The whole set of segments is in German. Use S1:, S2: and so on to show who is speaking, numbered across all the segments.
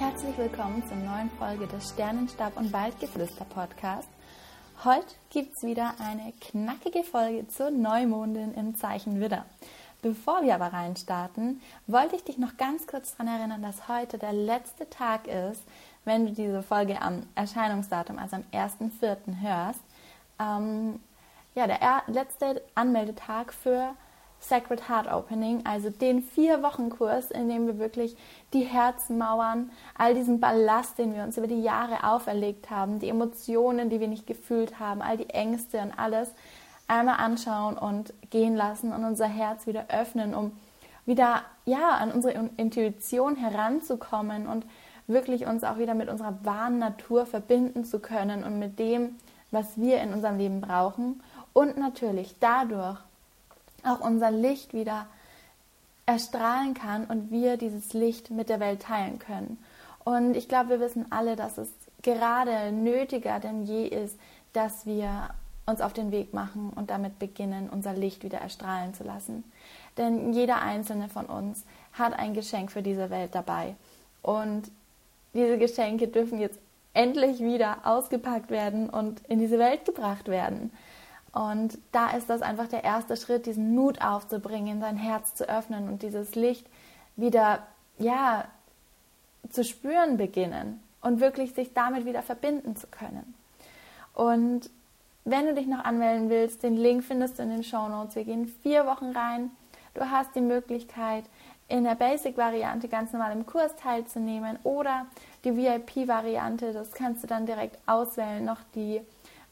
S1: Herzlich willkommen zur neuen Folge des Sternenstab und Waldgeflüster Podcast. Heute gibt es wieder eine knackige Folge zur Neumondin im Zeichen Widder. Bevor wir aber reinstarten, wollte ich dich noch ganz kurz daran erinnern, dass heute der letzte Tag ist, wenn du diese Folge am Erscheinungsdatum, also am 1.4. hörst. Ähm, ja, der letzte Anmeldetag für Sacred Heart Opening, also den vier Wochen Kurs, in dem wir wirklich die Herzmauern, all diesen Ballast, den wir uns über die Jahre auferlegt haben, die Emotionen, die wir nicht gefühlt haben, all die Ängste und alles einmal anschauen und gehen lassen und unser Herz wieder öffnen, um wieder ja an unsere Intuition heranzukommen und wirklich uns auch wieder mit unserer wahren Natur verbinden zu können und mit dem, was wir in unserem Leben brauchen. Und natürlich dadurch auch unser Licht wieder erstrahlen kann und wir dieses Licht mit der Welt teilen können. Und ich glaube, wir wissen alle, dass es gerade nötiger denn je ist, dass wir uns auf den Weg machen und damit beginnen, unser Licht wieder erstrahlen zu lassen. Denn jeder einzelne von uns hat ein Geschenk für diese Welt dabei. Und diese Geschenke dürfen jetzt endlich wieder ausgepackt werden und in diese Welt gebracht werden. Und da ist das einfach der erste Schritt, diesen Mut aufzubringen, sein Herz zu öffnen und dieses Licht wieder, ja, zu spüren beginnen und wirklich sich damit wieder verbinden zu können. Und wenn du dich noch anmelden willst, den Link findest du in den Show Notes. Wir gehen vier Wochen rein. Du hast die Möglichkeit, in der Basic-Variante ganz normal im Kurs teilzunehmen oder die VIP-Variante, das kannst du dann direkt auswählen, noch die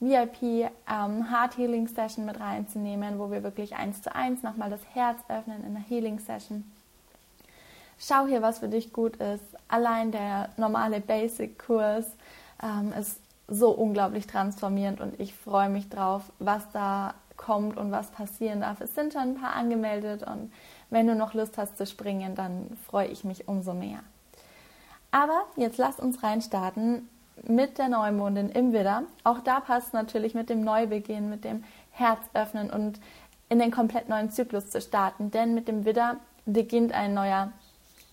S1: VIP ähm, Heart Healing Session mit reinzunehmen, wo wir wirklich eins zu eins nochmal das Herz öffnen in der Healing Session. Schau hier, was für dich gut ist. Allein der normale Basic-Kurs ähm, ist so unglaublich transformierend und ich freue mich drauf, was da kommt und was passieren darf. Es sind schon ein paar angemeldet und wenn du noch Lust hast zu springen, dann freue ich mich umso mehr. Aber jetzt lass uns reinstarten mit der Neumondin im Widder. Auch da passt natürlich mit dem Neubeginn, mit dem Herz öffnen und in den komplett neuen Zyklus zu starten. Denn mit dem Widder beginnt ein neuer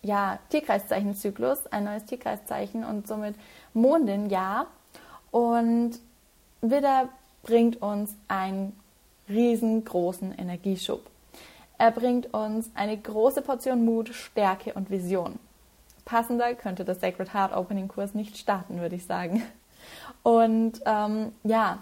S1: ja, Tierkreiszeichenzyklus, ein neues Tierkreiszeichen und somit Mondin-Jahr. Und Widder bringt uns einen riesengroßen Energieschub. Er bringt uns eine große Portion Mut, Stärke und Vision passender könnte der Sacred Heart Opening Kurs nicht starten, würde ich sagen. Und ähm, ja,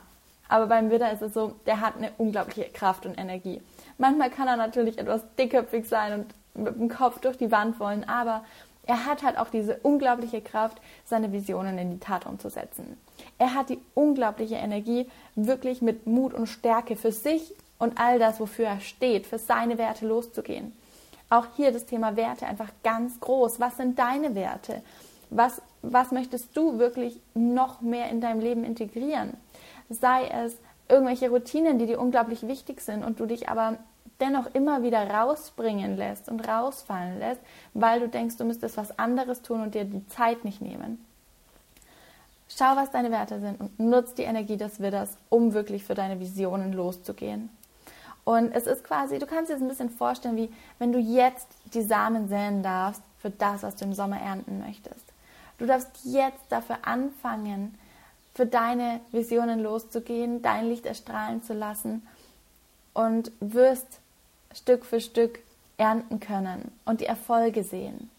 S1: aber beim Widder ist es so, der hat eine unglaubliche Kraft und Energie. Manchmal kann er natürlich etwas dickköpfig sein und mit dem Kopf durch die Wand wollen, aber er hat halt auch diese unglaubliche Kraft, seine Visionen in die Tat umzusetzen. Er hat die unglaubliche Energie, wirklich mit Mut und Stärke für sich und all das, wofür er steht, für seine Werte loszugehen. Auch hier das Thema Werte einfach ganz groß. Was sind deine Werte? Was, was möchtest du wirklich noch mehr in deinem Leben integrieren? Sei es irgendwelche Routinen, die dir unglaublich wichtig sind und du dich aber dennoch immer wieder rausbringen lässt und rausfallen lässt, weil du denkst, du müsstest was anderes tun und dir die Zeit nicht nehmen. Schau, was deine Werte sind und nutz die Energie des Widders, um wirklich für deine Visionen loszugehen. Und es ist quasi, du kannst dir das ein bisschen vorstellen, wie wenn du jetzt die Samen säen darfst für das, was du im Sommer ernten möchtest. Du darfst jetzt dafür anfangen, für deine Visionen loszugehen, dein Licht erstrahlen zu lassen und wirst Stück für Stück ernten können und die Erfolge sehen.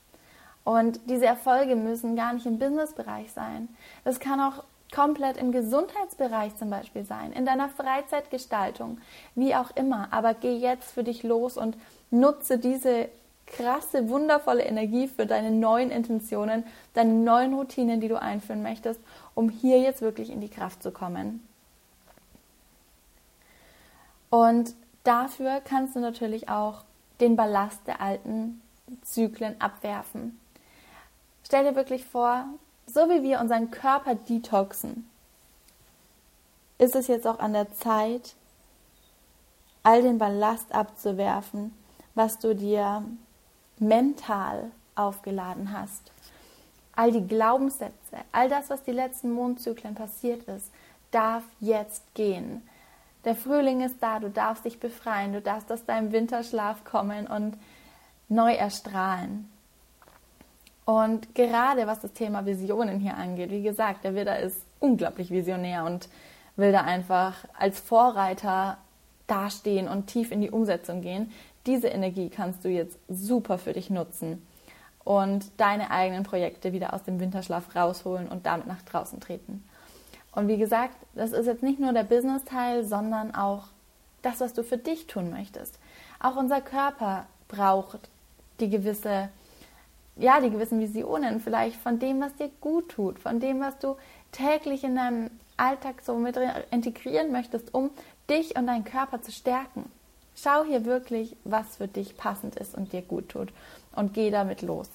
S1: Und diese Erfolge müssen gar nicht im Businessbereich sein. Das kann auch komplett im Gesundheitsbereich zum Beispiel sein, in deiner Freizeitgestaltung, wie auch immer. Aber geh jetzt für dich los und nutze diese krasse, wundervolle Energie für deine neuen Intentionen, deine neuen Routinen, die du einführen möchtest, um hier jetzt wirklich in die Kraft zu kommen. Und dafür kannst du natürlich auch den Ballast der alten Zyklen abwerfen. Stell dir wirklich vor, so wie wir unseren Körper detoxen, ist es jetzt auch an der Zeit, all den Ballast abzuwerfen, was du dir mental aufgeladen hast. All die Glaubenssätze, all das, was die letzten Mondzyklen passiert ist, darf jetzt gehen. Der Frühling ist da, du darfst dich befreien, du darfst aus deinem Winterschlaf kommen und neu erstrahlen. Und gerade was das Thema Visionen hier angeht, wie gesagt, der Widder ist unglaublich visionär und will da einfach als Vorreiter dastehen und tief in die Umsetzung gehen. Diese Energie kannst du jetzt super für dich nutzen und deine eigenen Projekte wieder aus dem Winterschlaf rausholen und damit nach draußen treten. Und wie gesagt, das ist jetzt nicht nur der Business-Teil, sondern auch das, was du für dich tun möchtest. Auch unser Körper braucht die gewisse ja, die gewissen Visionen vielleicht von dem, was dir gut tut, von dem, was du täglich in deinem Alltag so mit integrieren möchtest, um dich und deinen Körper zu stärken. Schau hier wirklich, was für dich passend ist und dir gut tut und geh damit los.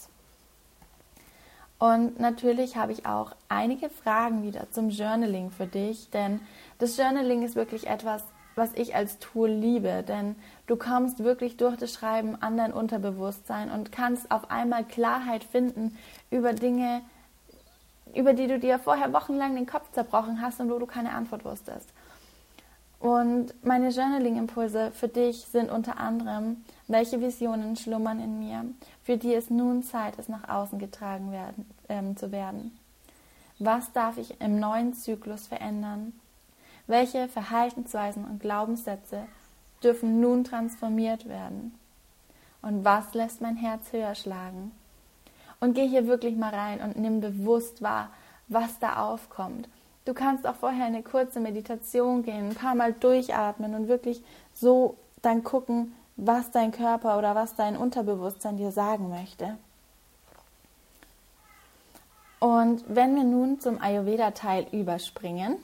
S1: Und natürlich habe ich auch einige Fragen wieder zum Journaling für dich, denn das Journaling ist wirklich etwas, was ich als Tool liebe, denn du kommst wirklich durch das Schreiben an dein Unterbewusstsein und kannst auf einmal Klarheit finden über Dinge, über die du dir vorher wochenlang den Kopf zerbrochen hast und wo du keine Antwort wusstest. Und meine Journaling-Impulse für dich sind unter anderem, welche Visionen schlummern in mir, für die es nun Zeit ist, nach außen getragen werden, ähm, zu werden. Was darf ich im neuen Zyklus verändern? Welche Verhaltensweisen und Glaubenssätze dürfen nun transformiert werden? Und was lässt mein Herz höher schlagen? Und geh hier wirklich mal rein und nimm bewusst wahr, was da aufkommt. Du kannst auch vorher eine kurze Meditation gehen, ein paar Mal durchatmen und wirklich so dann gucken, was dein Körper oder was dein Unterbewusstsein dir sagen möchte. Und wenn wir nun zum Ayurveda-Teil überspringen,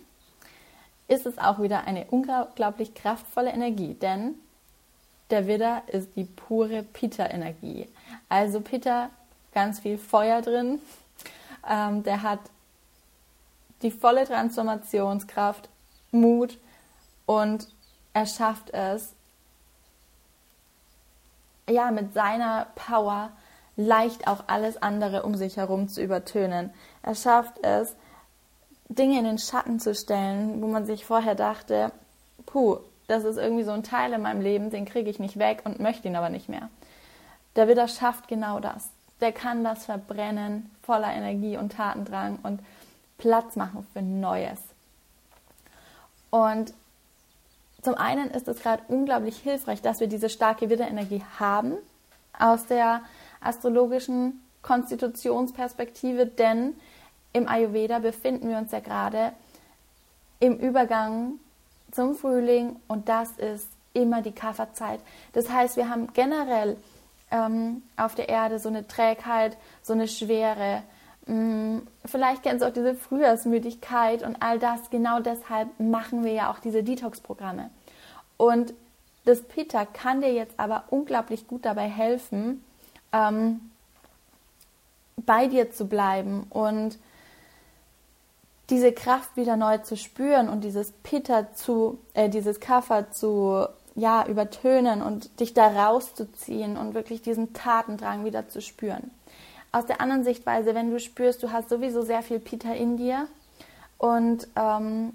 S1: ist es auch wieder eine unglaublich kraftvolle Energie, denn der Widder ist die pure Pitta-Energie. Also Pitta, ganz viel Feuer drin. Ähm, der hat die volle Transformationskraft, Mut und er schafft es, ja, mit seiner Power leicht auch alles andere um sich herum zu übertönen. Er schafft es, Dinge in den Schatten zu stellen, wo man sich vorher dachte, puh, das ist irgendwie so ein Teil in meinem Leben, den kriege ich nicht weg und möchte ihn aber nicht mehr. Der Widder schafft genau das. Der kann das verbrennen, voller Energie und Tatendrang und Platz machen für Neues. Und zum einen ist es gerade unglaublich hilfreich, dass wir diese starke Widderenergie haben aus der astrologischen Konstitutionsperspektive, denn im Ayurveda befinden wir uns ja gerade im Übergang zum Frühling und das ist immer die Kafferzeit. Das heißt, wir haben generell ähm, auf der Erde so eine Trägheit, so eine Schwere. Ähm, vielleicht kennst du auch diese Frühjahrsmüdigkeit und all das. Genau deshalb machen wir ja auch diese Detox-Programme. Und das Pitta kann dir jetzt aber unglaublich gut dabei helfen, ähm, bei dir zu bleiben und diese Kraft wieder neu zu spüren und dieses Pitter zu, äh, dieses Kaffer zu, ja, übertönen und dich da rauszuziehen und wirklich diesen Tatendrang wieder zu spüren. Aus der anderen Sichtweise, wenn du spürst, du hast sowieso sehr viel Pitter in dir und ähm,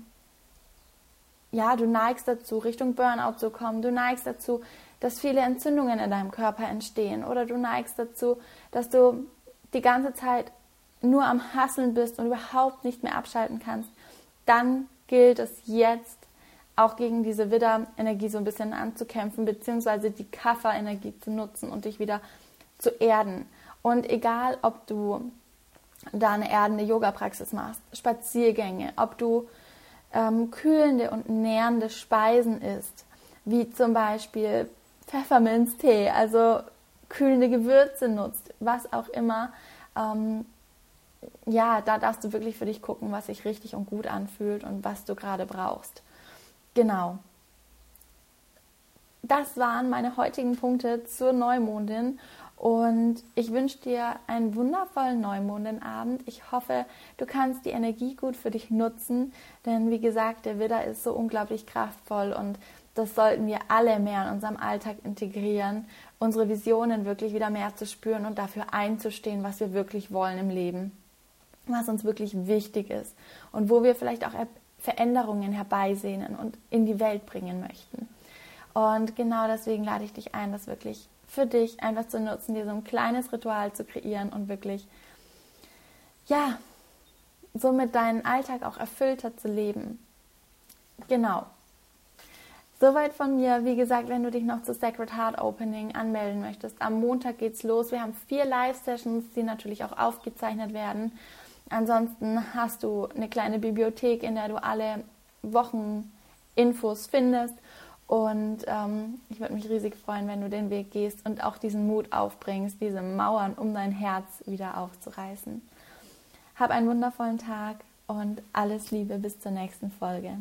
S1: ja, du neigst dazu, Richtung Burnout zu kommen, du neigst dazu, dass viele Entzündungen in deinem Körper entstehen oder du neigst dazu, dass du die ganze Zeit nur am Hasseln bist und überhaupt nicht mehr abschalten kannst, dann gilt es jetzt auch gegen diese Widder-Energie so ein bisschen anzukämpfen, beziehungsweise die Kaffer-Energie zu nutzen und dich wieder zu erden. Und egal, ob du da eine erdende Yoga-Praxis machst, Spaziergänge, ob du ähm, kühlende und nährende Speisen isst, wie zum Beispiel Pfefferminztee, also kühlende Gewürze nutzt, was auch immer. Ähm, ja, da darfst du wirklich für dich gucken, was sich richtig und gut anfühlt und was du gerade brauchst. Genau. Das waren meine heutigen Punkte zur Neumondin und ich wünsche dir einen wundervollen Neumondinabend. Ich hoffe, du kannst die Energie gut für dich nutzen, denn wie gesagt, der Widder ist so unglaublich kraftvoll und das sollten wir alle mehr in unserem Alltag integrieren, unsere Visionen wirklich wieder mehr zu spüren und dafür einzustehen, was wir wirklich wollen im Leben, was uns wirklich wichtig ist und wo wir vielleicht auch Veränderungen herbeisehnen und in die Welt bringen möchten. Und genau deswegen lade ich dich ein, das wirklich für dich einfach zu nutzen, dir so ein kleines Ritual zu kreieren und wirklich, ja, somit deinen Alltag auch erfüllter zu leben. Genau. Soweit von mir. Wie gesagt, wenn du dich noch zu Sacred Heart Opening anmelden möchtest, am Montag geht's los. Wir haben vier Live-Sessions, die natürlich auch aufgezeichnet werden. Ansonsten hast du eine kleine Bibliothek, in der du alle Wochen Infos findest und ähm, ich würde mich riesig freuen, wenn du den Weg gehst und auch diesen Mut aufbringst, diese Mauern um dein Herz wieder aufzureißen. Hab einen wundervollen Tag und alles Liebe bis zur nächsten Folge.